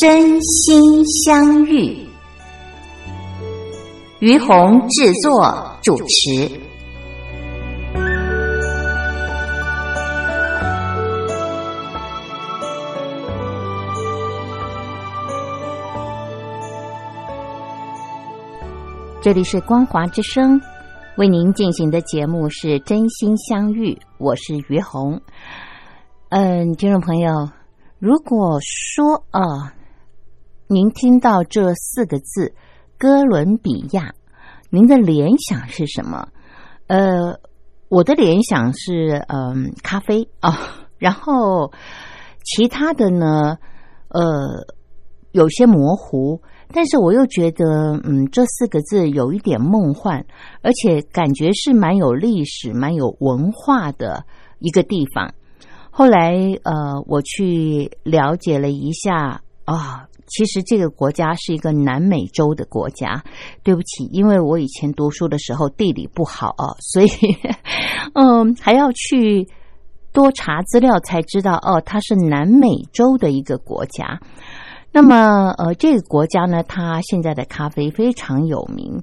真心相遇，于红制作主持。这里是光华之声，为您进行的节目是《真心相遇》，我是于红。嗯，听众朋友，如果说啊。您听到这四个字“哥伦比亚”，您的联想是什么？呃，我的联想是嗯，咖啡啊。然后其他的呢，呃，有些模糊，但是我又觉得嗯，这四个字有一点梦幻，而且感觉是蛮有历史、蛮有文化的一个地方。后来呃，我去了解了一下啊。其实这个国家是一个南美洲的国家，对不起，因为我以前读书的时候地理不好哦，所以 嗯还要去多查资料才知道哦，它是南美洲的一个国家。那么呃，这个国家呢，它现在的咖啡非常有名。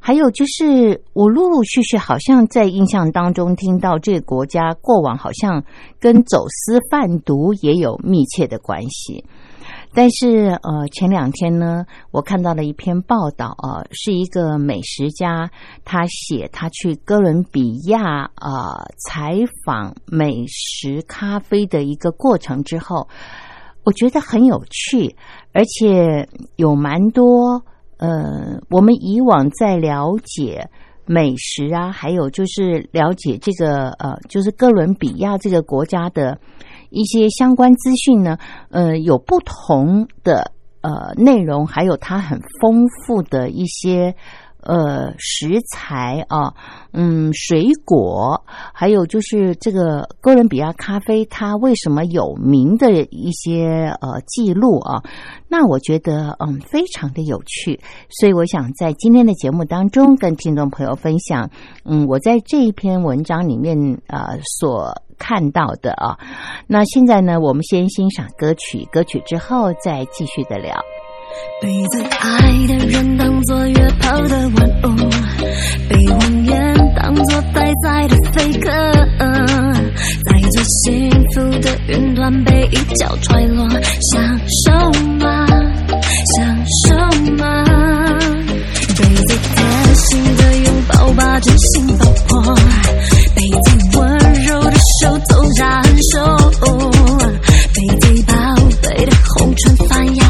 还有就是，我陆陆续续好像在印象当中听到这个国家过往好像跟走私贩毒也有密切的关系。但是，呃，前两天呢，我看到了一篇报道啊，是一个美食家，他写他去哥伦比亚啊采访美食咖啡的一个过程之后，我觉得很有趣，而且有蛮多呃，我们以往在了解美食啊，还有就是了解这个呃，就是哥伦比亚这个国家的。一些相关资讯呢，呃，有不同的呃内容，还有它很丰富的一些呃食材啊，嗯，水果，还有就是这个哥伦比亚咖啡它为什么有名的一些呃记录啊，那我觉得嗯非常的有趣，所以我想在今天的节目当中跟听众朋友分享，嗯，我在这一篇文章里面呃所。看到的啊，那现在呢？我们先欣赏歌曲，歌曲之后再继续的聊。被最爱的人当作约炮的玩偶，被谎言当作待宰的飞客，在最幸福的云端被一脚踹落，享受吗？享受吗？被最贴心的拥抱把真心爆破，被最温柔的。手走燃手，被最宝贝的红唇反咬，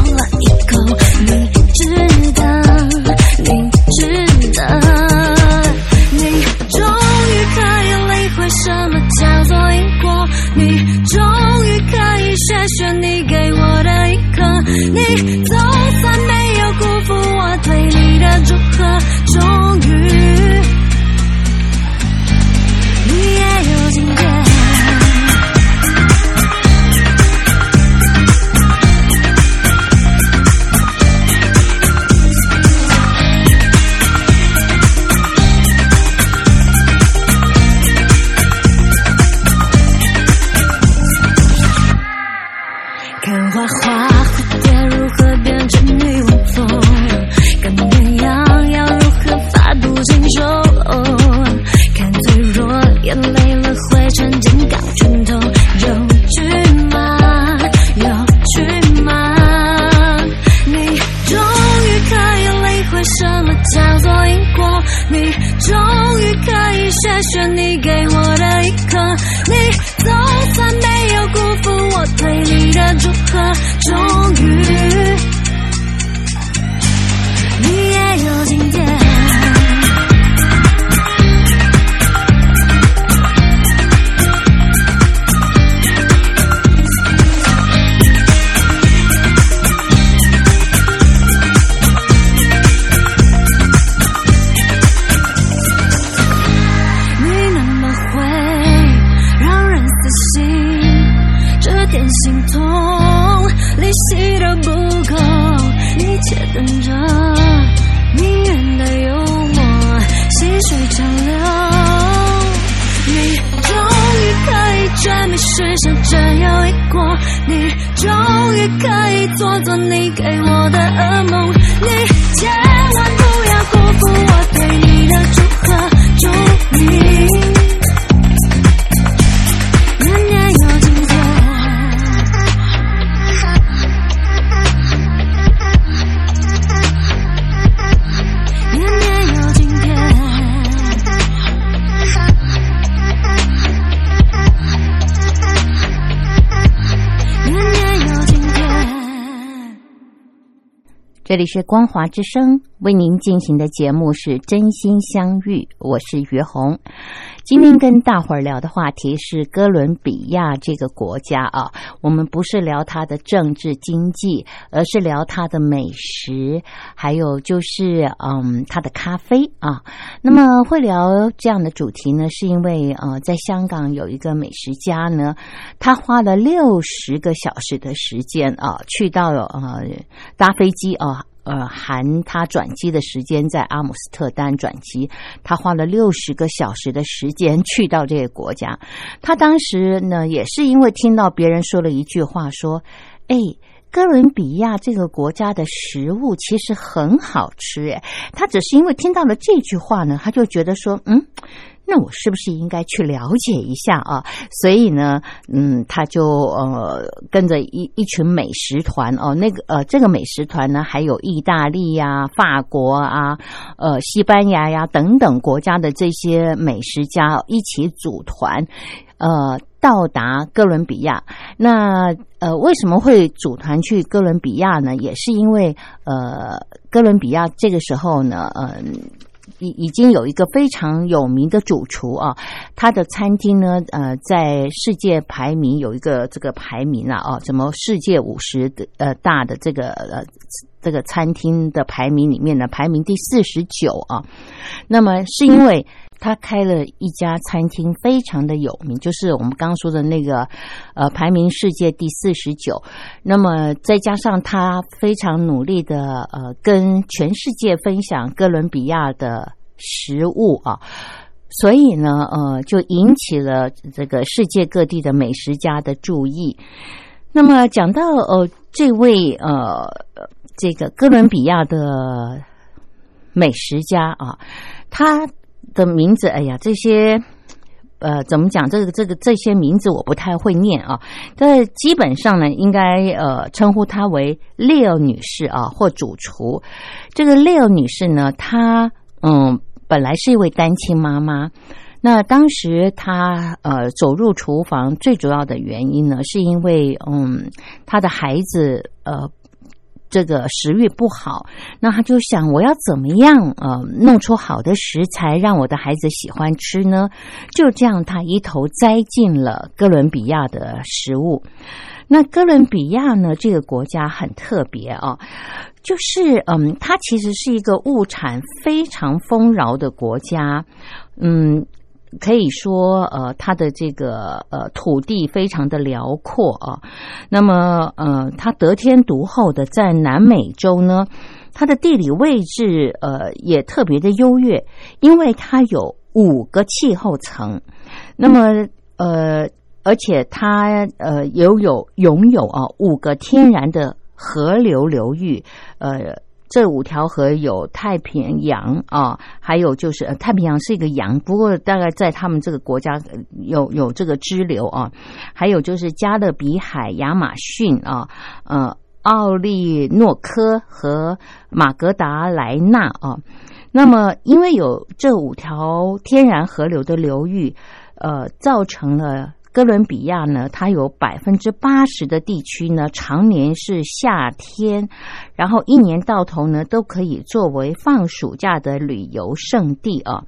你值得，你值得，你终于可以理会什么叫做因果，你终于可以学学你给我的一刻，你里是光华之声为您进行的节目是《真心相遇》，我是于红。今天跟大伙儿聊的话题是哥伦比亚这个国家啊，我们不是聊它的政治经济，而是聊它的美食，还有就是嗯它的咖啡啊。那么会聊这样的主题呢，是因为呃在香港有一个美食家呢，他花了六十个小时的时间啊，去到呃搭飞机啊。呃，含他转机的时间在阿姆斯特丹转机，他花了六十个小时的时间去到这个国家。他当时呢，也是因为听到别人说了一句话，说：“哎。”哥伦比亚这个国家的食物其实很好吃，哎，他只是因为听到了这句话呢，他就觉得说，嗯，那我是不是应该去了解一下啊？所以呢，嗯，他就呃跟着一一群美食团哦，那个呃这个美食团呢，还有意大利呀、法国啊、呃西班牙呀等等国家的这些美食家一起组团。呃，到达哥伦比亚，那呃，为什么会组团去哥伦比亚呢？也是因为呃，哥伦比亚这个时候呢，呃，已已经有一个非常有名的主厨啊，他的餐厅呢，呃，在世界排名有一个这个排名了啊，什么世界五十的呃大的这个呃这个餐厅的排名里面呢，排名第四十九啊。那么是因为。他开了一家餐厅，非常的有名，就是我们刚刚说的那个，呃，排名世界第四十九。那么再加上他非常努力的，呃，跟全世界分享哥伦比亚的食物啊，所以呢，呃，就引起了这个世界各地的美食家的注意。那么讲到呃，这位呃，这个哥伦比亚的美食家啊，他。的名字，哎呀，这些，呃，怎么讲？这个这个这些名字我不太会念啊。但基本上呢，应该呃称呼她为 Leo 女士啊，或主厨。这个 Leo 女士呢，她嗯，本来是一位单亲妈妈。那当时她呃走入厨房，最主要的原因呢，是因为嗯，她的孩子呃。这个食欲不好，那他就想我要怎么样呃弄出好的食材让我的孩子喜欢吃呢？就这样，他一头栽进了哥伦比亚的食物。那哥伦比亚呢，这个国家很特别啊，就是嗯，它其实是一个物产非常丰饶的国家，嗯。可以说，呃，它的这个呃土地非常的辽阔啊。那么，呃，它得天独厚的在南美洲呢，它的地理位置呃也特别的优越，因为它有五个气候层。那么，呃，而且它呃也有拥有啊五个天然的河流流域，呃。这五条河有太平洋啊，还有就是呃太平洋是一个洋，不过大概在他们这个国家有有这个支流啊，还有就是加勒比海、亚马逊啊，呃，奥利诺科和马格达莱纳啊。那么，因为有这五条天然河流的流域，呃，造成了。哥伦比亚呢，它有百分之八十的地区呢，常年是夏天，然后一年到头呢，都可以作为放暑假的旅游胜地啊。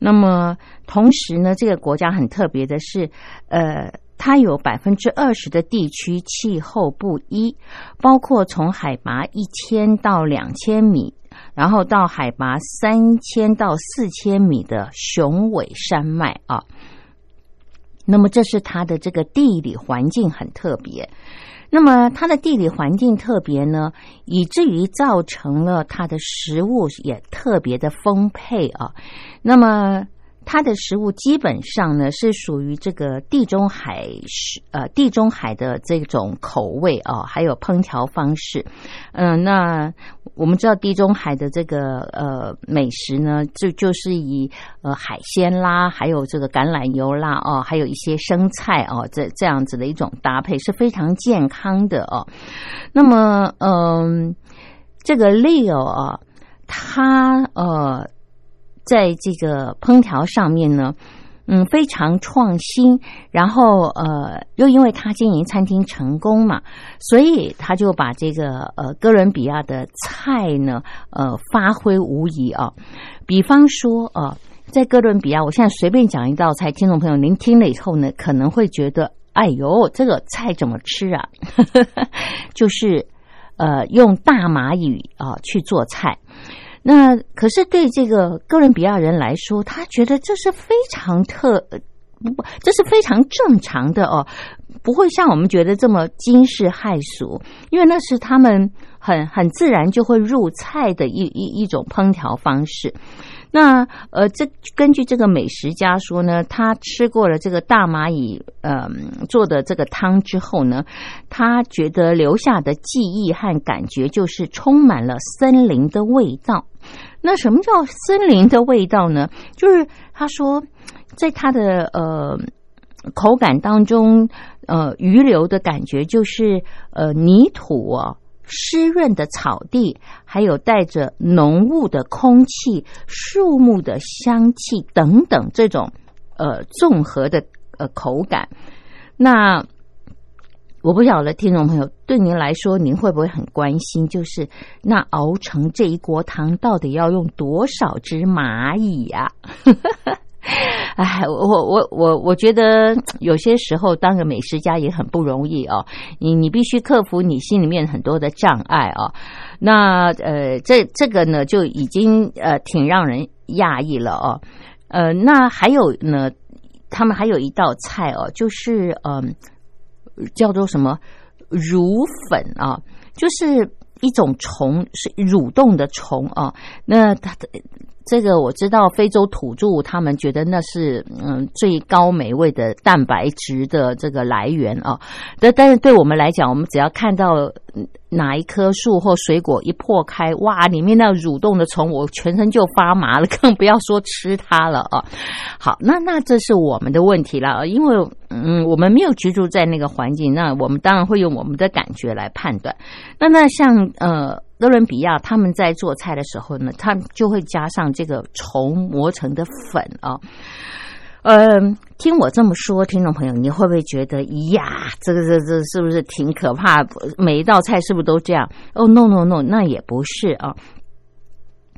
那么同时呢，这个国家很特别的是，呃，它有百分之二十的地区气候不一，包括从海拔一千到两千米，然后到海拔三千到四千米的雄伟山脉啊。那么这是它的这个地理环境很特别。那么它的地理环境特别呢，以至于造成了它的食物也特别的丰沛啊。那么。它的食物基本上呢是属于这个地中海食呃地中海的这种口味啊，还有烹调方式。嗯，那我们知道地中海的这个呃美食呢，就就是以呃海鲜啦，还有这个橄榄油啦哦，还有一些生菜哦，这这样子的一种搭配是非常健康的哦。那么嗯，这个 Leo 啊，他呃。在这个烹调上面呢，嗯，非常创新。然后呃，又因为他经营餐厅成功嘛，所以他就把这个呃哥伦比亚的菜呢，呃，发挥无疑啊。比方说啊，在哥伦比亚，我现在随便讲一道菜，听众朋友您听了以后呢，可能会觉得，哎呦，这个菜怎么吃啊？就是呃，用大蚂蚁啊去做菜。那可是对这个哥伦比亚人来说，他觉得这是非常特，不，这是非常正常的哦，不会像我们觉得这么惊世骇俗，因为那是他们很很自然就会入菜的一一一种烹调方式。那呃，这根据这个美食家说呢，他吃过了这个大蚂蚁呃做的这个汤之后呢，他觉得留下的记忆和感觉就是充满了森林的味道。那什么叫森林的味道呢？就是他说，在他的呃口感当中，呃余留的感觉就是呃泥土。湿润的草地，还有带着浓雾的空气、树木的香气等等，这种呃综合的呃口感。那我不晓得听众朋友对您来说，您会不会很关心？就是那熬成这一锅汤，到底要用多少只蚂蚁呀？哎，我我我我觉得有些时候当个美食家也很不容易哦。你你必须克服你心里面很多的障碍哦。那呃，这这个呢就已经呃挺让人讶异了哦。呃，那还有呢，他们还有一道菜哦，就是嗯，叫做什么乳粉啊，就是一种虫，是蠕动的虫啊。那它的。这个我知道，非洲土著他们觉得那是嗯最高美味的蛋白质的这个来源啊。但但是对我们来讲，我们只要看到哪一棵树或水果一破开，哇，里面那蠕动的虫，我全身就发麻了，更不要说吃它了啊。好，那那这是我们的问题了，因为嗯我们没有居住在那个环境，那我们当然会用我们的感觉来判断。那那像呃。哥伦比亚他们在做菜的时候呢，他就会加上这个虫磨成的粉啊。嗯，听我这么说，听众朋友，你会不会觉得呀，这个这这是不是挺可怕？每一道菜是不是都这样？哦，no no no，那也不是啊。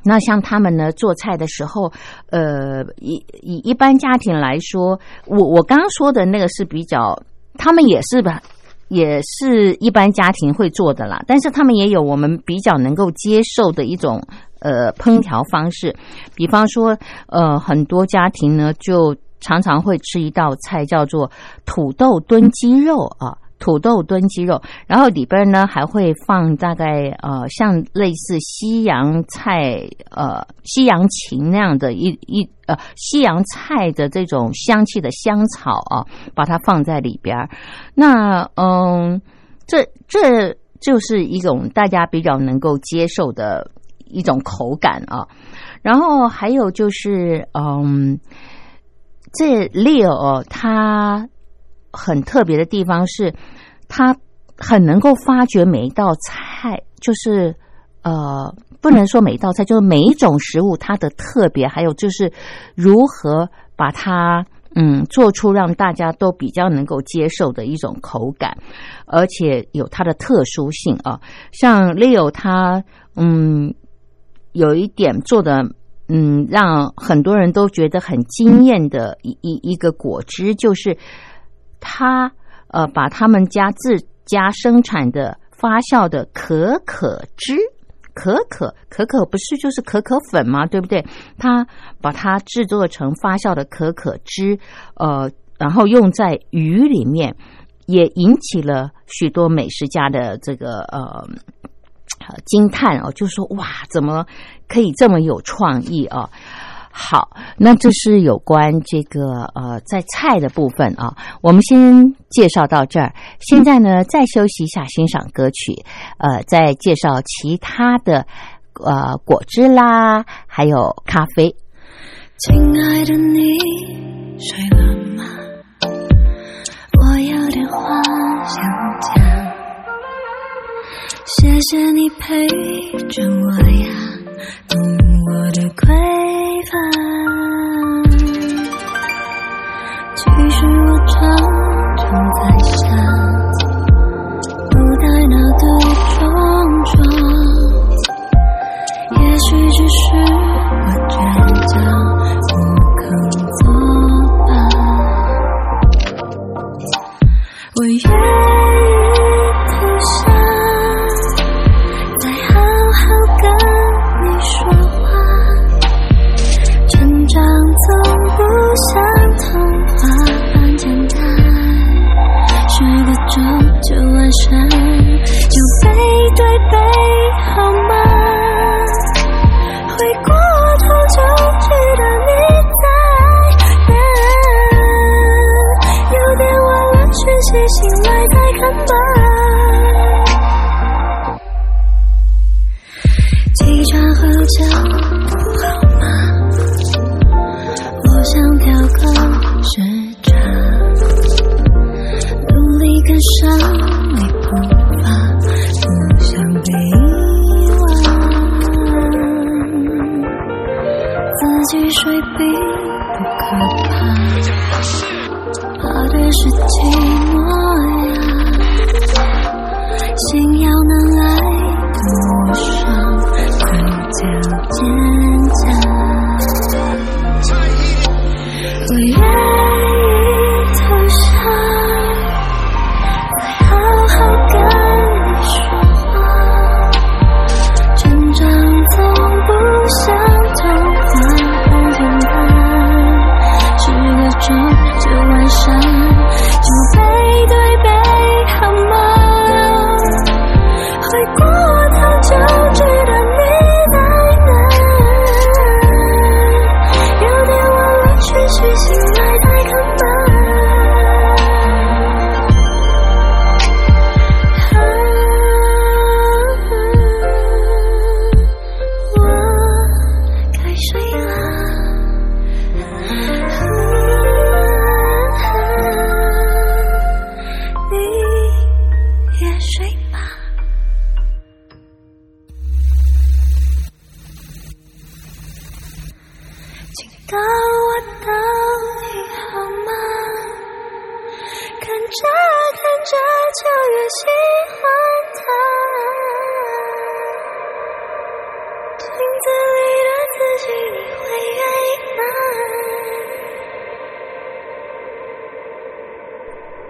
那像他们呢做菜的时候，呃，以以一般家庭来说，我我刚刚说的那个是比较，他们也是吧。也是一般家庭会做的啦，但是他们也有我们比较能够接受的一种呃烹调方式，比方说呃很多家庭呢就常常会吃一道菜叫做土豆炖鸡肉啊。土豆炖鸡肉，然后里边呢还会放大概呃像类似西洋菜呃西洋芹那样的一一呃西洋菜的这种香气的香草啊，把它放在里边。那嗯，这这就是一种大家比较能够接受的一种口感啊。然后还有就是嗯，这 Leo 他。很特别的地方是，他很能够发掘每一道菜，就是呃，不能说每一道菜，就是每一种食物它的特别，还有就是如何把它嗯做出让大家都比较能够接受的一种口感，而且有它的特殊性啊。像 Leo 他嗯有一点做的嗯让很多人都觉得很惊艳的一一一个果汁就是。他呃，把他们家自家生产的发酵的可可汁，可可可可不是就是可可粉吗？对不对？他把它制作成发酵的可可汁，呃，然后用在鱼里面，也引起了许多美食家的这个呃惊叹哦，就说哇，怎么可以这么有创意啊？好，那这是有关这个呃在菜的部分啊，我们先介绍到这儿。现在呢，再休息一下，欣赏歌曲，呃，再介绍其他的呃果汁啦，还有咖啡。亲爱的，你睡了吗？我有点话想讲，谢谢你陪着我呀，懂我的匮乏。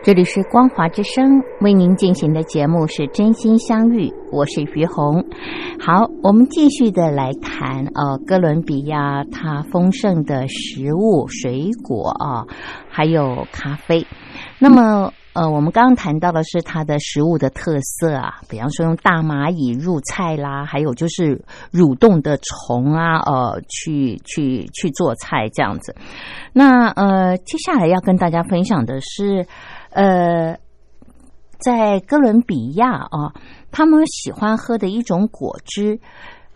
这里是光华之声为您进行的节目是真心相遇，我是于红。好，我们继续的来谈呃哥伦比亚它丰盛的食物、水果啊，还有咖啡。那么呃，我们刚刚谈到的是它的食物的特色啊，比方说用大蚂蚁入菜啦，还有就是蠕动的虫啊，呃，去去去做菜这样子。那呃，接下来要跟大家分享的是。呃，在哥伦比亚啊，他们喜欢喝的一种果汁，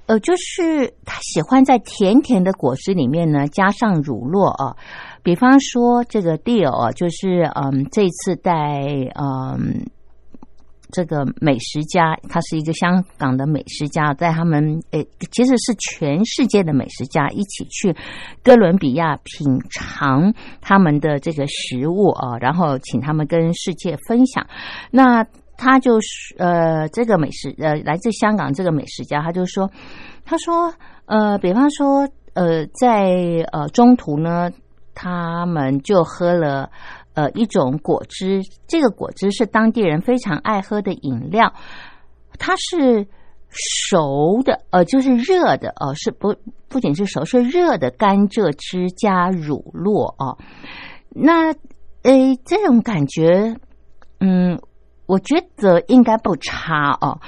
呃，就是他喜欢在甜甜的果汁里面呢加上乳酪啊。比方说这个 deal 啊，就是嗯，这次带嗯。这个美食家，他是一个香港的美食家，在他们诶，其实是全世界的美食家一起去哥伦比亚品尝他们的这个食物啊，然后请他们跟世界分享。那他就是呃，这个美食呃，来自香港这个美食家，他就说，他说呃，比方说呃，在呃中途呢，他们就喝了。呃，一种果汁，这个果汁是当地人非常爱喝的饮料，它是熟的，呃，就是热的，呃，是不不仅是熟，是热的甘蔗汁加乳酪哦。那诶，这种感觉，嗯，我觉得应该不差哦。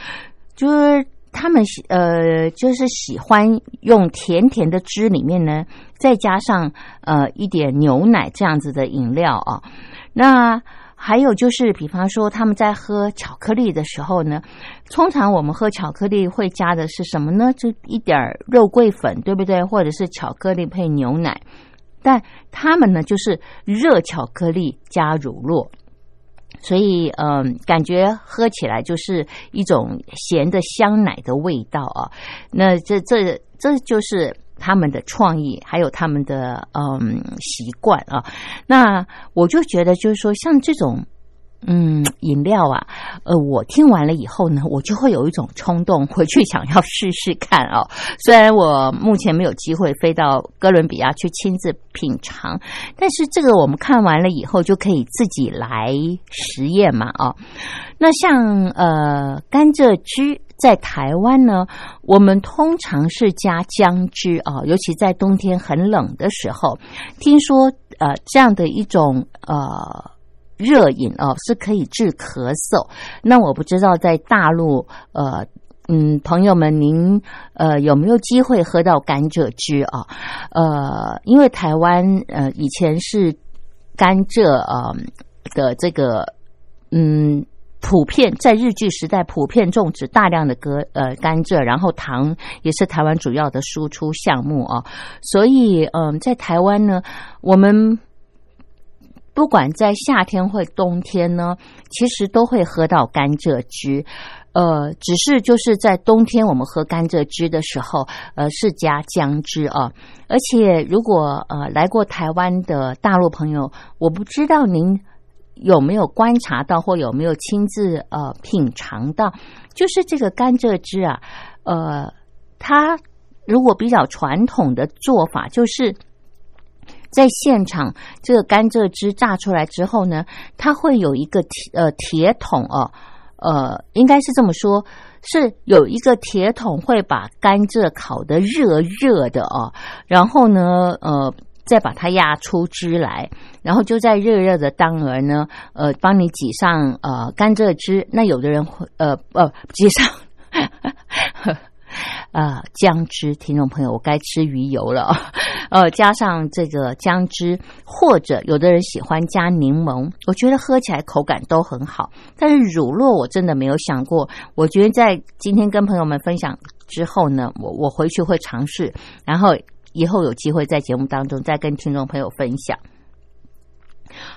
就是他们喜呃，就是喜欢用甜甜的汁里面呢，再加上呃一点牛奶这样子的饮料啊。那还有就是，比方说他们在喝巧克力的时候呢，通常我们喝巧克力会加的是什么呢？就一点肉桂粉，对不对？或者是巧克力配牛奶。但他们呢，就是热巧克力加乳酪，所以嗯，感觉喝起来就是一种咸的香奶的味道啊。那这这这就是他们的创意，还有他们的嗯习惯啊。那我就觉得，就是说像这种。嗯，饮料啊，呃，我听完了以后呢，我就会有一种冲动 回去想要试试看哦。虽然我目前没有机会飞到哥伦比亚去亲自品尝，但是这个我们看完了以后就可以自己来实验嘛啊。那像呃甘蔗汁在台湾呢，我们通常是加姜汁啊，尤其在冬天很冷的时候，听说呃这样的一种呃。热饮哦，是可以治咳嗽。那我不知道在大陆，呃，嗯，朋友们，您呃有没有机会喝到甘蔗汁啊？呃，因为台湾呃以前是甘蔗啊的这个嗯普遍在日据时代普遍种植大量的甘呃甘蔗，然后糖也是台湾主要的输出项目啊。所以嗯，在台湾呢，我们。不管在夏天或冬天呢，其实都会喝到甘蔗汁。呃，只是就是在冬天我们喝甘蔗汁的时候，呃，是加姜汁啊。而且如果呃来过台湾的大陆朋友，我不知道您有没有观察到或有没有亲自呃品尝到，就是这个甘蔗汁啊，呃，它如果比较传统的做法就是。在现场，这个甘蔗汁榨出来之后呢，它会有一个铁呃铁桶哦，呃，应该是这么说，是有一个铁桶会把甘蔗烤得热热的哦，然后呢，呃，再把它压出汁来，然后就在热热的当儿呢，呃，帮你挤上呃甘蔗汁。那有的人会呃呃挤上。啊，姜汁，听众朋友，我该吃鱼油了。呃，加上这个姜汁，或者有的人喜欢加柠檬，我觉得喝起来口感都很好。但是乳酪我真的没有想过，我觉得在今天跟朋友们分享之后呢，我我回去会尝试，然后以后有机会在节目当中再跟听众朋友分享。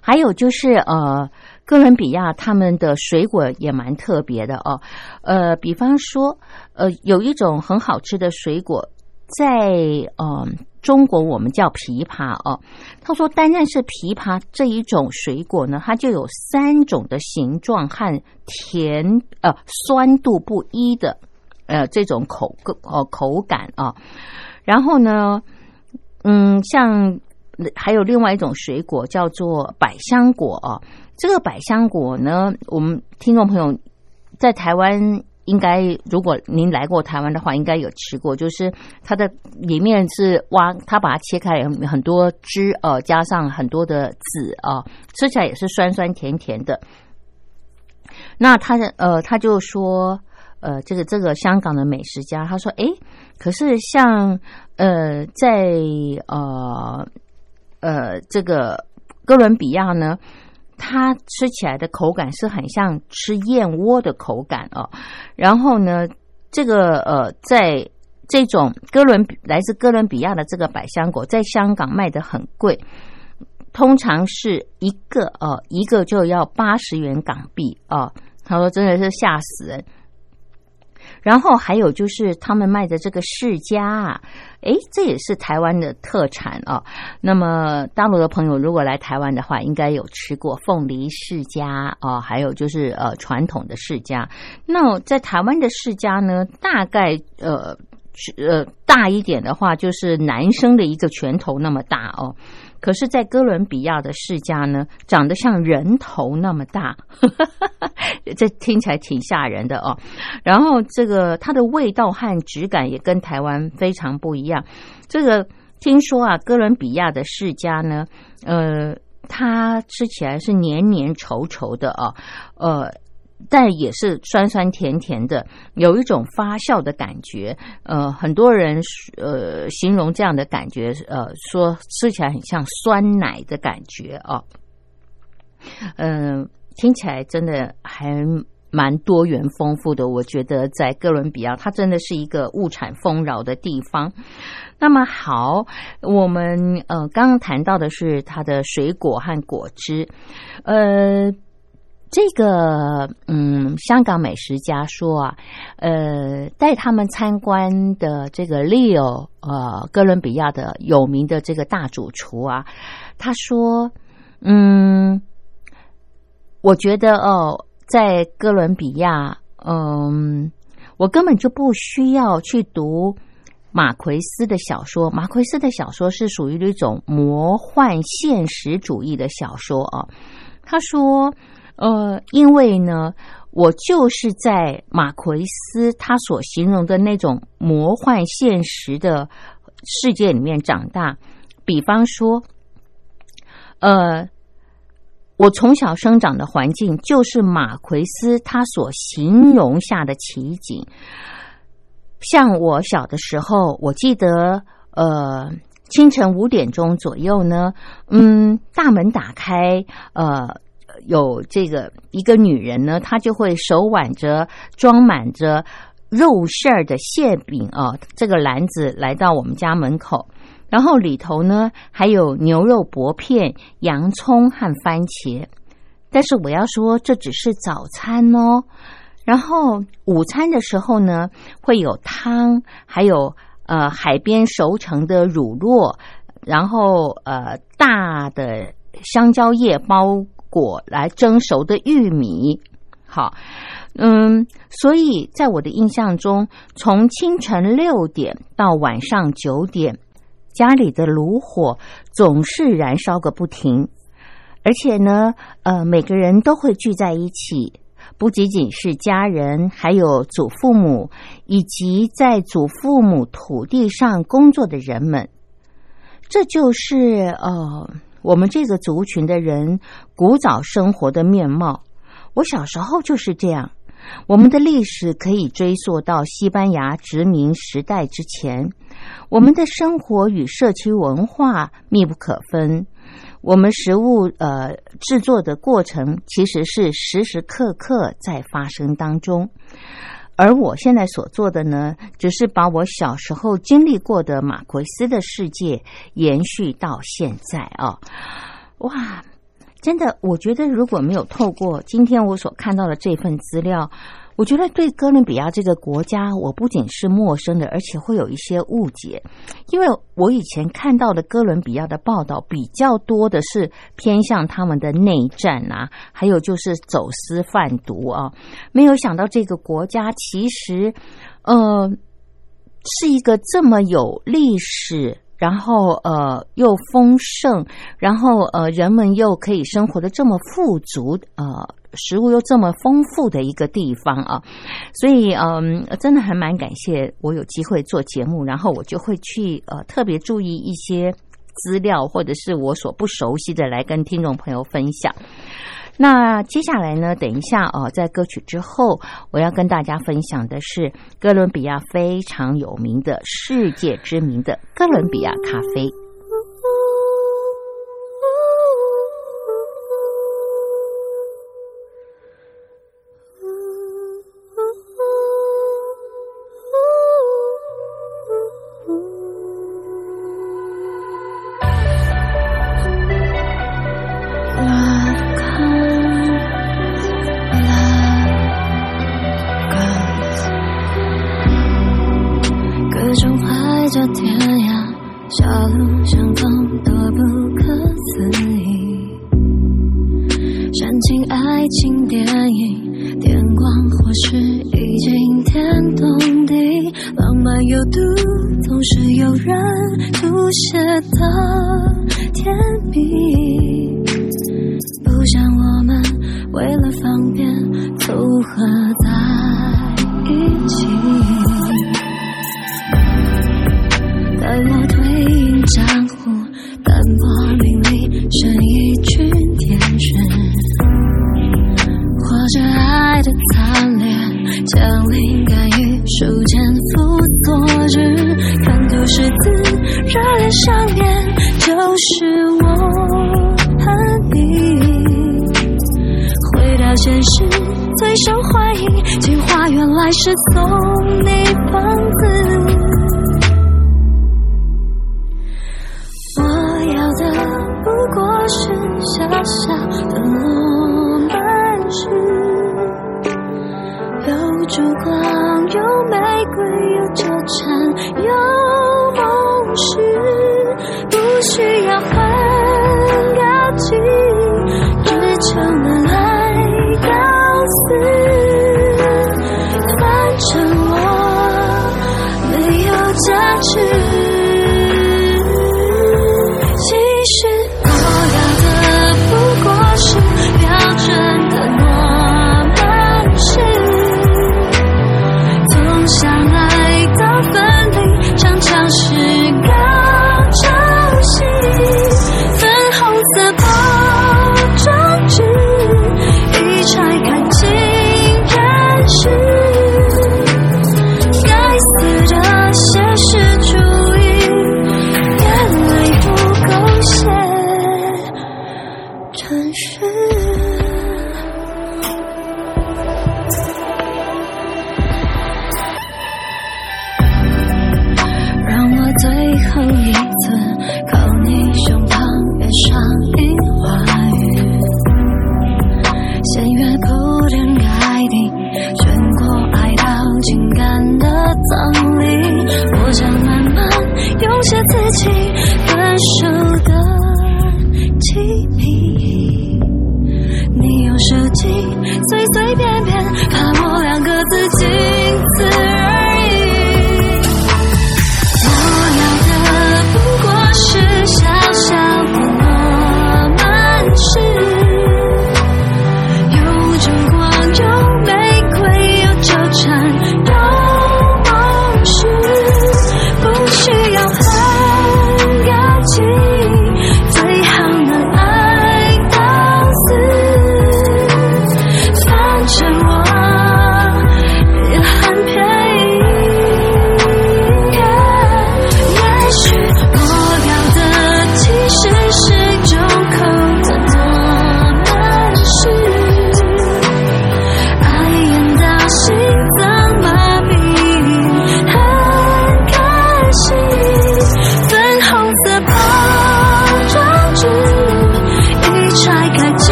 还有就是呃。哥伦比亚他们的水果也蛮特别的哦，呃，比方说，呃，有一种很好吃的水果，在呃中国我们叫枇杷哦。他说，单单是枇杷这一种水果呢，它就有三种的形状和甜呃酸度不一的呃这种口呃口感啊。然后呢，嗯，像还有另外一种水果叫做百香果哦。这个百香果呢，我们听众朋友在台湾应该，如果您来过台湾的话，应该有吃过。就是它的里面是挖，它把它切开，很多汁，呃，加上很多的籽啊，吃起来也是酸酸甜甜的。那他的呃，他就说，呃，这个这个香港的美食家，他说，哎，可是像呃，在呃呃这个哥伦比亚呢。它吃起来的口感是很像吃燕窝的口感哦，然后呢，这个呃，在这种哥伦来自哥伦比亚的这个百香果，在香港卖的很贵，通常是一个呃，一个就要八十元港币哦。他说真的是吓死人。然后还有就是他们卖的这个世家啊，诶，这也是台湾的特产哦。那么大陆的朋友如果来台湾的话，应该有吃过凤梨世家哦，还有就是呃传统的世家。那在台湾的世家呢，大概呃呃大一点的话，就是男生的一个拳头那么大哦。可是，在哥伦比亚的世家呢，长得像人头那么大，这听起来挺吓人的哦。然后，这个它的味道和质感也跟台湾非常不一样。这个听说啊，哥伦比亚的世家呢，呃，它吃起来是黏黏稠稠的啊，呃。但也是酸酸甜甜的，有一种发酵的感觉。呃，很多人呃形容这样的感觉，呃，说吃起来很像酸奶的感觉啊。嗯，听起来真的还蛮多元丰富的。我觉得在哥伦比亚，它真的是一个物产丰饶的地方。那么好，我们呃刚刚谈到的是它的水果和果汁，呃。这个嗯，香港美食家说啊，呃，带他们参观的这个 Leo，呃，哥伦比亚的有名的这个大主厨啊，他说，嗯，我觉得哦，在哥伦比亚，嗯，我根本就不需要去读马奎斯的小说，马奎斯的小说是属于一种魔幻现实主义的小说啊，他说。呃，因为呢，我就是在马奎斯他所形容的那种魔幻现实的世界里面长大。比方说，呃，我从小生长的环境就是马奎斯他所形容下的奇景。像我小的时候，我记得，呃，清晨五点钟左右呢，嗯，大门打开，呃。有这个一个女人呢，她就会手挽着装满着肉馅儿的馅饼啊，这个篮子来到我们家门口，然后里头呢还有牛肉薄片、洋葱和番茄。但是我要说，这只是早餐哦。然后午餐的时候呢，会有汤，还有呃海边熟成的乳酪，然后呃大的香蕉叶包。果来蒸熟的玉米，好，嗯，所以在我的印象中，从清晨六点到晚上九点，家里的炉火总是燃烧个不停，而且呢，呃，每个人都会聚在一起，不仅仅是家人，还有祖父母以及在祖父母土地上工作的人们，这就是呃。我们这个族群的人古早生活的面貌，我小时候就是这样。我们的历史可以追溯到西班牙殖民时代之前，我们的生活与社区文化密不可分。我们食物呃制作的过程其实是时时刻刻在发生当中。而我现在所做的呢，只是把我小时候经历过的马奎斯的世界延续到现在啊！哇，真的，我觉得如果没有透过今天我所看到的这份资料。我觉得对哥伦比亚这个国家，我不仅是陌生的，而且会有一些误解，因为我以前看到的哥伦比亚的报道比较多的是偏向他们的内战啊，还有就是走私贩毒啊，没有想到这个国家其实，呃，是一个这么有历史。然后呃又丰盛，然后呃人们又可以生活的这么富足，呃食物又这么丰富的一个地方啊，所以嗯真的还蛮感谢我有机会做节目，然后我就会去呃特别注意一些资料或者是我所不熟悉的来跟听众朋友分享。那接下来呢？等一下哦，在歌曲之后，我要跟大家分享的是哥伦比亚非常有名的、世界知名的哥伦比亚咖啡。是送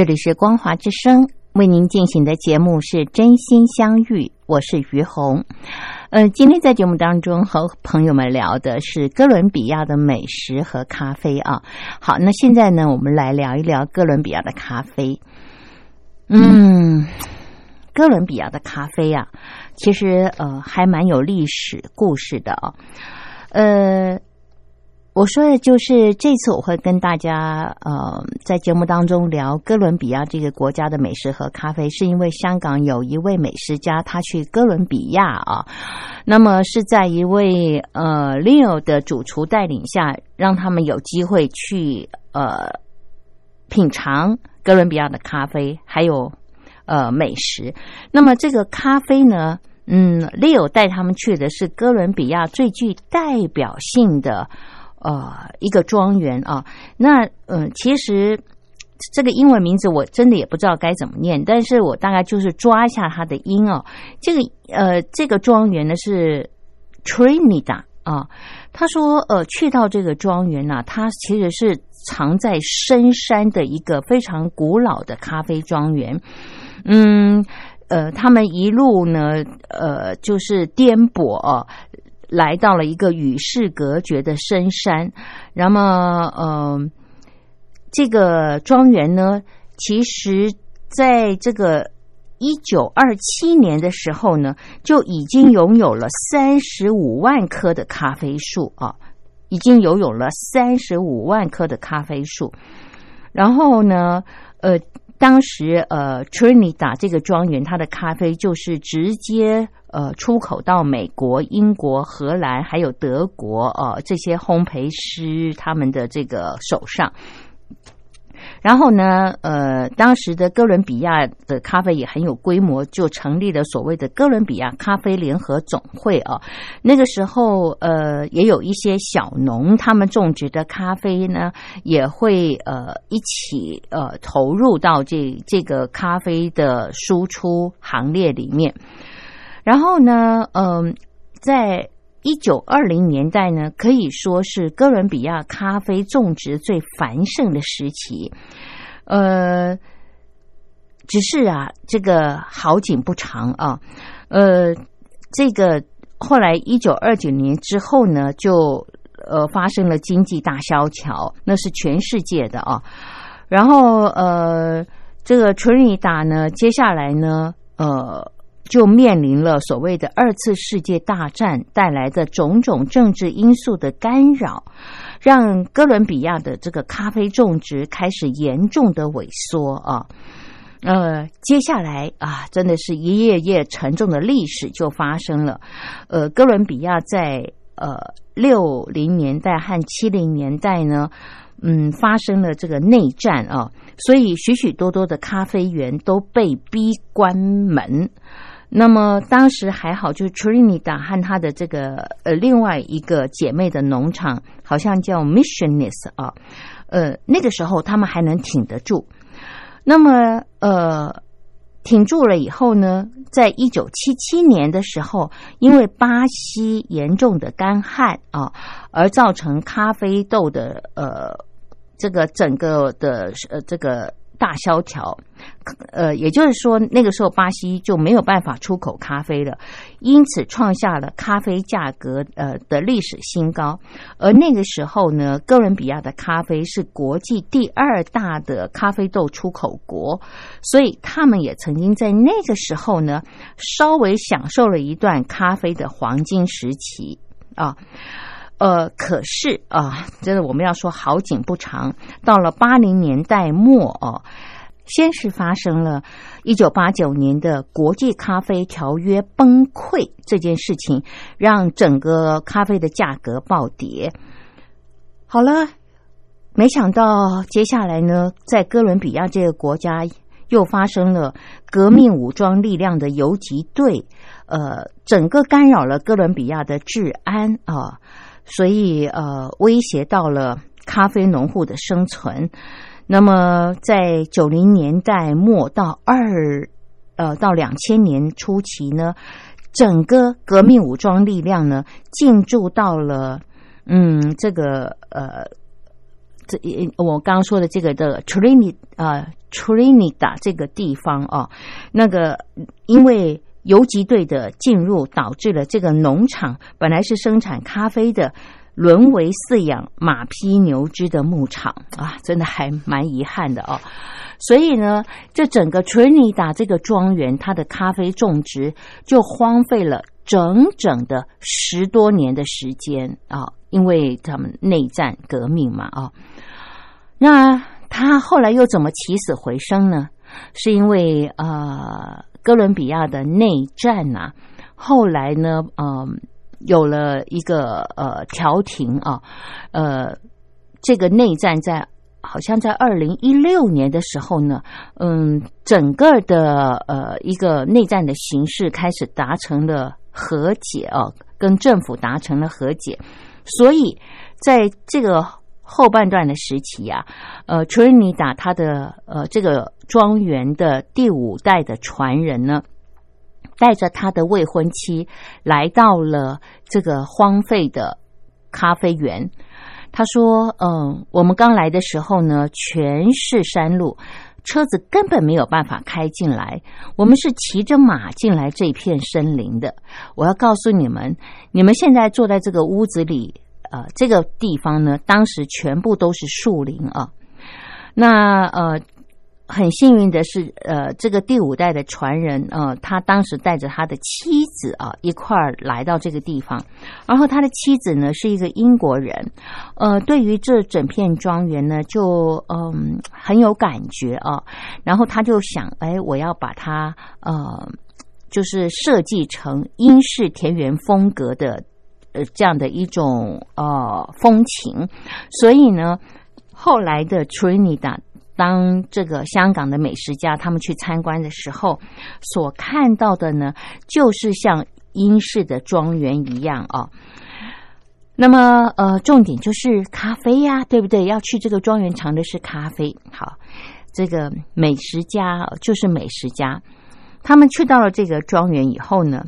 这里是光华之声为您进行的节目是真心相遇，我是于红。呃，今天在节目当中和朋友们聊的是哥伦比亚的美食和咖啡啊。好，那现在呢，我们来聊一聊哥伦比亚的咖啡。嗯，哥伦比亚的咖啡啊，其实呃还蛮有历史故事的啊。呃，我说的就是这次我会跟大家呃在节目当中聊哥伦比亚这个国家的美食和咖啡，是因为香港有一位美食家他去哥伦比亚啊，那么是在一位呃 Leo 的主厨带领下，让他们有机会去呃品尝哥伦比亚的咖啡，还有呃美食。那么这个咖啡呢？嗯，Leo 带他们去的是哥伦比亚最具代表性的呃一个庄园啊。那嗯、呃，其实这个英文名字我真的也不知道该怎么念，但是我大概就是抓一下它的音哦。这个呃，这个庄园呢是 Trinidad 啊。他说呃，去到这个庄园呢、它其实是藏在深山的一个非常古老的咖啡庄园。嗯。呃，他们一路呢，呃，就是颠簸、来到了一个与世隔绝的深山。那么，呃，这个庄园呢，其实在这个一九二七年的时候呢，就已经拥有了三十五万棵的咖啡树啊，已经拥有了三十五万棵的咖啡树。然后呢，呃。当时呃，Trinidad 这个庄园，它的咖啡就是直接呃出口到美国、英国、荷兰还有德国呃这些烘焙师他们的这个手上。然后呢，呃，当时的哥伦比亚的咖啡也很有规模，就成立了所谓的哥伦比亚咖啡联合总会啊。那个时候，呃，也有一些小农，他们种植的咖啡呢，也会呃一起呃投入到这这个咖啡的输出行列里面。然后呢，嗯，在。一九二零年代呢，可以说是哥伦比亚咖啡种植最繁盛的时期。呃，只是啊，这个好景不长啊。呃，这个后来一九二九年之后呢，就呃发生了经济大萧条，那是全世界的啊。然后呃，这个纯尼达呢，接下来呢，呃。就面临了所谓的二次世界大战带来的种种政治因素的干扰，让哥伦比亚的这个咖啡种植开始严重的萎缩啊。呃，接下来啊，真的是一页页沉重的历史就发生了。呃，哥伦比亚在呃六零年代和七零年代呢，嗯，发生了这个内战啊，所以许许多多的咖啡园都被逼关门。那么当时还好，就是 Trinidad 和他的这个呃另外一个姐妹的农场，好像叫 Missionis 啊，呃那个时候他们还能挺得住。那么呃挺住了以后呢，在一九七七年的时候，因为巴西严重的干旱啊，而造成咖啡豆的呃这个整个的呃这个。大萧条，呃，也就是说，那个时候巴西就没有办法出口咖啡了，因此创下了咖啡价格呃的历史新高。而那个时候呢，哥伦比亚的咖啡是国际第二大的咖啡豆出口国，所以他们也曾经在那个时候呢，稍微享受了一段咖啡的黄金时期啊。呃可是啊，真的我们要说好景不长，到了八零年代末哦，先是发生了一九八九年的国际咖啡条约崩溃这件事情，让整个咖啡的价格暴跌。好了，没想到接下来呢，在哥伦比亚这个国家又发生了革命武装力量的游击队，呃，整个干扰了哥伦比亚的治安啊。所以，呃，威胁到了咖啡农户的生存。那么，在九零年代末到二，呃，到两千年初期呢，整个革命武装力量呢进驻到了，嗯，这个呃，这我刚刚说的这个的 Trinidad，Trinidad 这个地方啊，那个因为。游击队的进入导致了这个农场本来是生产咖啡的，沦为饲养马匹牛只的牧场啊，真的还蛮遗憾的哦。所以呢，这整个 Trinidad 这个庄园，它的咖啡种植就荒废了整整的十多年的时间啊，因为他们内战革命嘛啊。那他后来又怎么起死回生呢？是因为啊。哥伦比亚的内战呐，后来呢，嗯，有了一个呃调停啊，呃，这个内战在好像在二零一六年的时候呢，嗯，整个的呃一个内战的形式开始达成了和解啊，跟政府达成了和解，所以在这个。后半段的时期啊，呃，楚瑞尼达他的呃这个庄园的第五代的传人呢，带着他的未婚妻来到了这个荒废的咖啡园。他说：“嗯，我们刚来的时候呢，全是山路，车子根本没有办法开进来。我们是骑着马进来这片森林的。我要告诉你们，你们现在坐在这个屋子里。”呃，这个地方呢，当时全部都是树林啊。那呃很幸运的是，呃，这个第五代的传人，呃，他当时带着他的妻子啊一块儿来到这个地方，然后他的妻子呢是一个英国人，呃，对于这整片庄园呢，就嗯很有感觉啊，然后他就想，哎，我要把它呃，就是设计成英式田园风格的，呃，这样的一种呃风情，所以呢，后来的 Trinidad。当这个香港的美食家他们去参观的时候，所看到的呢，就是像英式的庄园一样啊。那么，呃，重点就是咖啡呀，对不对？要去这个庄园尝的是咖啡。好，这个美食家就是美食家，他们去到了这个庄园以后呢，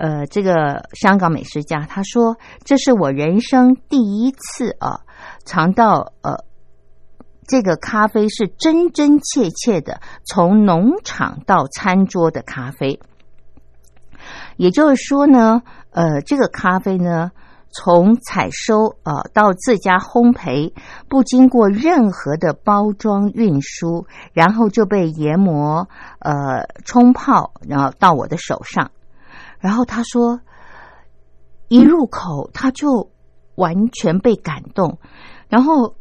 呃，这个香港美食家他说：“这是我人生第一次啊，尝到呃。”这个咖啡是真真切切的从农场到餐桌的咖啡，也就是说呢，呃，这个咖啡呢，从采收呃到自家烘焙，不经过任何的包装运输，然后就被研磨呃冲泡，然后到我的手上。然后他说，一入口他就完全被感动，然后。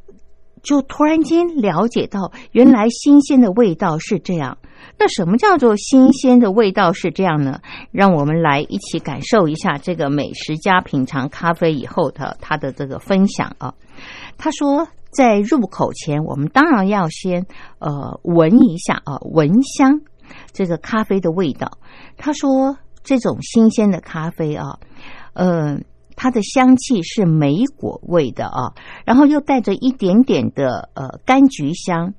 就突然间了解到，原来新鲜的味道是这样。那什么叫做新鲜的味道是这样呢？让我们来一起感受一下这个美食家品尝咖啡以后的他的这个分享啊。他说，在入口前，我们当然要先呃闻一下啊，闻香这个咖啡的味道。他说，这种新鲜的咖啡啊，嗯。它的香气是莓果味的啊，然后又带着一点点的呃柑橘香，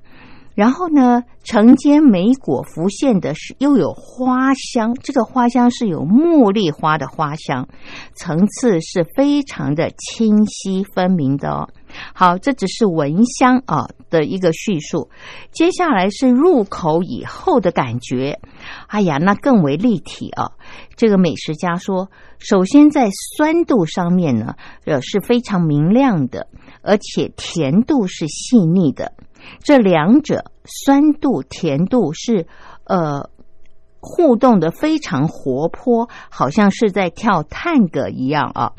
然后呢，承接莓果浮现的是又有花香，这个花香是有茉莉花的花香，层次是非常的清晰分明的哦。好，这只是闻香啊的一个叙述，接下来是入口以后的感觉。哎呀，那更为立体啊！这个美食家说，首先在酸度上面呢，呃是非常明亮的，而且甜度是细腻的。这两者酸度、甜度是呃互动的非常活泼，好像是在跳探戈一样啊，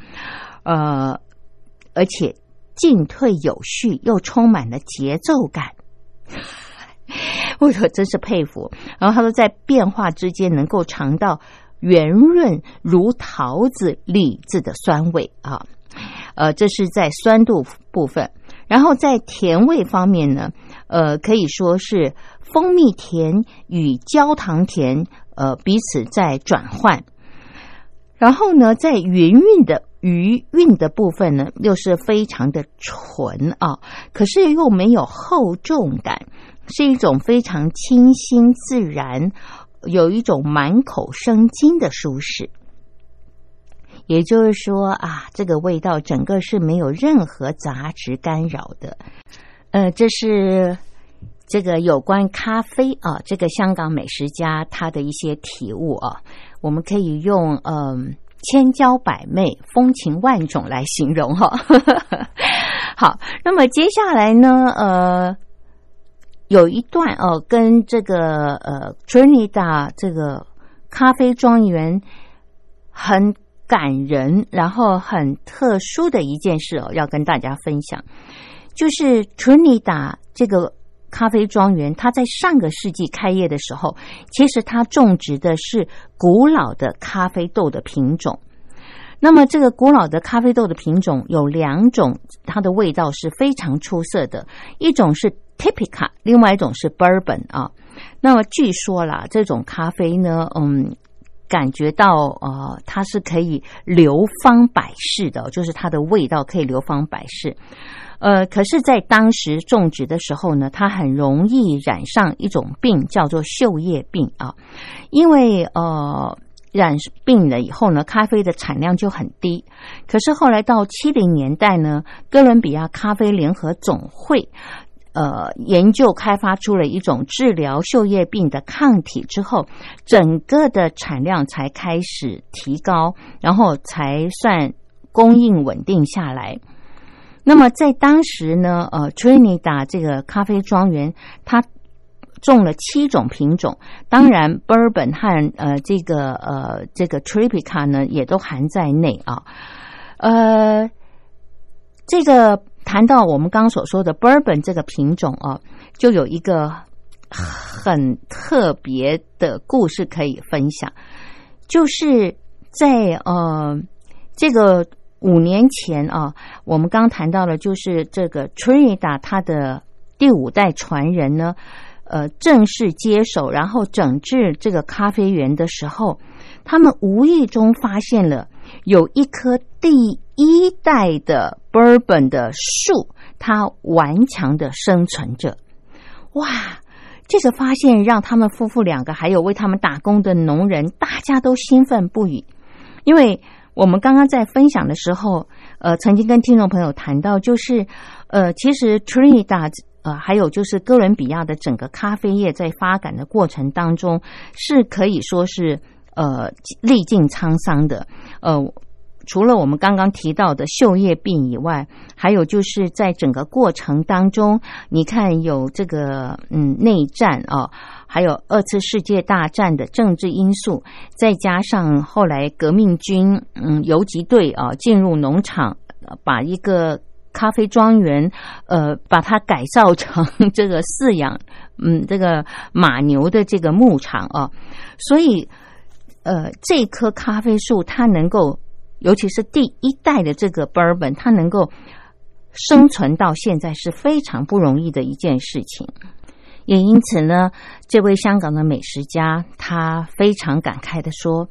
呃，而且。进退有序，又充满了节奏感，我可真是佩服。然后他说，在变化之间能够尝到圆润如桃子、李子的酸味啊，呃，这是在酸度部分。然后在甜味方面呢，呃，可以说是蜂蜜甜与焦糖甜，呃，彼此在转换。然后呢，在圆韵的。余韵的部分呢，又是非常的纯啊，可是又没有厚重感，是一种非常清新自然，有一种满口生津的舒适。也就是说啊，这个味道整个是没有任何杂质干扰的。呃，这是这个有关咖啡啊，这个香港美食家他的一些体悟啊，我们可以用嗯。千娇百媚、风情万种来形容哈。好，那么接下来呢？呃，有一段哦，跟这个呃 t r i n i d a 这个咖啡庄园很感人，然后很特殊的一件事哦，要跟大家分享，就是 Trinidad 这个。咖啡庄园，它在上个世纪开业的时候，其实它种植的是古老的咖啡豆的品种。那么，这个古老的咖啡豆的品种有两种，它的味道是非常出色的。一种是 Typica，另外一种是 Bourbon 啊。那么，据说啦，这种咖啡呢，嗯，感觉到呃，它是可以流芳百世的，就是它的味道可以流芳百世。呃，可是，在当时种植的时候呢，它很容易染上一种病，叫做锈叶病啊。因为呃，染病了以后呢，咖啡的产量就很低。可是后来到七零年代呢，哥伦比亚咖啡联合总会呃研究开发出了一种治疗锈叶病的抗体之后，整个的产量才开始提高，然后才算供应稳定下来。那么在当时呢，呃，Trinidad 这个咖啡庄园，它种了七种品种，当然 Bourbon 和呃这个呃这个 Tripica 呢也都含在内啊。呃，这个谈到我们刚刚所说的 Bourbon 这个品种啊，就有一个很特别的故事可以分享，就是在呃这个五年前啊，我们刚谈到了，就是这个 Trinidad 它的第五代传人呢，呃，正式接手然后整治这个咖啡园的时候，他们无意中发现了有一棵第一代的 Bourbon 的树，它顽强的生存着。哇！这个发现让他们夫妇两个还有为他们打工的农人，大家都兴奋不已，因为我们刚刚在分享的时候，呃，曾经跟听众朋友谈到，就是呃，其实 Trinidad 呃，还有就是哥伦比亚的整个咖啡业在发展的过程当中，是可以说是呃历尽沧桑的，呃。除了我们刚刚提到的锈叶病以外，还有就是在整个过程当中，你看有这个嗯内战啊，还有二次世界大战的政治因素，再加上后来革命军嗯游击队啊进入农场，把一个咖啡庄园呃把它改造成 这个饲养嗯这个马牛的这个牧场啊，所以呃这棵咖啡树它能够。尤其是第一代的这个 bourbon，它能够生存到现在是非常不容易的一件事情。也因此呢，这位香港的美食家他非常感慨的说：“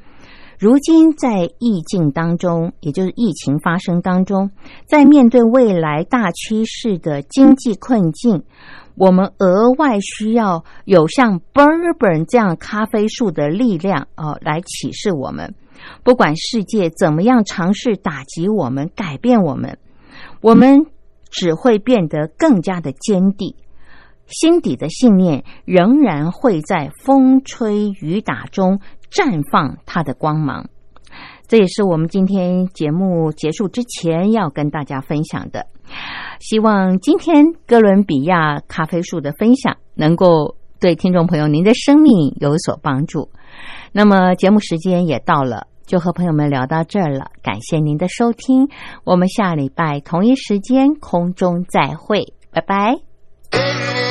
如今在疫境当中，也就是疫情发生当中，在面对未来大趋势的经济困境，我们额外需要有像 bourbon 这样咖啡树的力量哦，来启示我们。”不管世界怎么样尝试打击我们、改变我们，我们只会变得更加的坚定。心底的信念仍然会在风吹雨打中绽放它的光芒。这也是我们今天节目结束之前要跟大家分享的。希望今天哥伦比亚咖啡树的分享能够对听众朋友您的生命有所帮助。那么节目时间也到了。就和朋友们聊到这儿了，感谢您的收听，我们下礼拜同一时间空中再会，拜拜。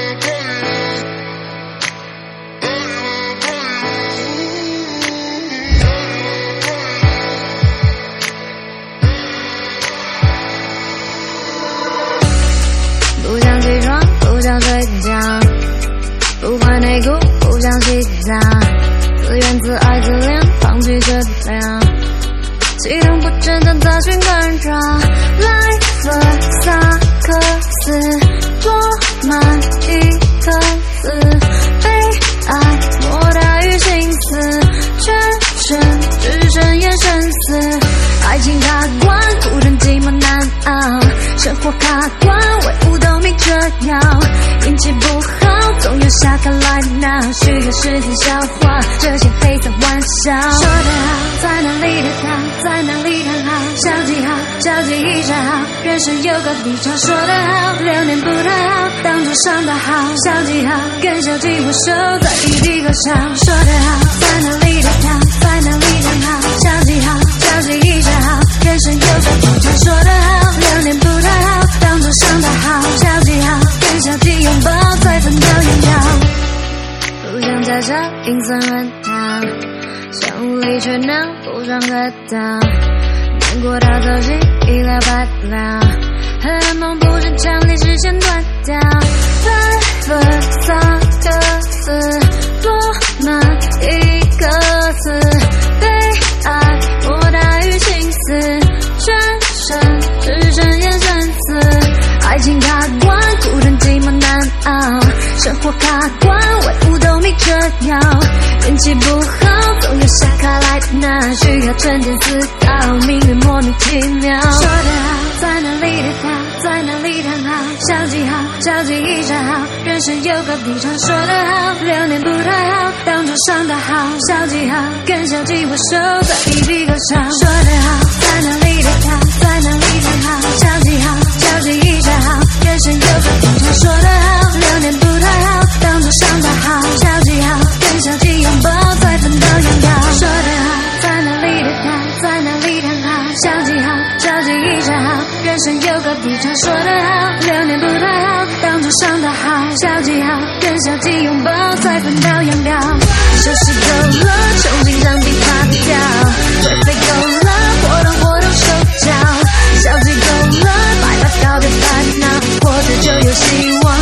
内裤，不想洗澡。自怨自艾自怜，放弃这量，系统不正常，杂讯干扰。Life 萨克斯，多满一颗字，被爱莫大于心思，全身只剩眼神死。爱情卡关，孤单寂寞难熬，生活卡关，为五斗米折腰，运气不好。总有下课来闹，需要时间消化这些黑色玩笑。说得好，在哪里的好，在哪里看好？交集好，交集一下好。人生有个低潮，说得好，流年不太好，当作上的好。交集好，跟小鸡握手，在一地歌唱。说得好，在哪里的好，在哪里看好？交集好，交集一下好。人生有个低潮，说得好，流年不太好，当作上的好。交集好，跟小鸡拥抱，在分道扬镳。不想再笑，阴森乱套，想无理取闹，不想得到，难过到走心，一了百了，恨梦不是强烈视线断掉，分分萨生活卡关，为五斗米折腰，运气不好，总有下卡来拿，需要沉淀思考，命运莫名其妙。说得好，在哪里的好，在哪里谈好，交集好，交集一下好，人生有个低潮。说得好，流年不太好，当作上的好，消极好，跟小鸡握手，再一地歌唱。说得好，在哪里的好，在哪里谈好，记一下好人生有个比长说得好两年不太好当作上大好消极好跟消极拥抱再分道扬镳说得好在哪里的他在哪里的好消极好消极一下好人生有个比长说得好两年不太好当作上大好消极好跟消极拥抱再分道扬镳消失走了 see she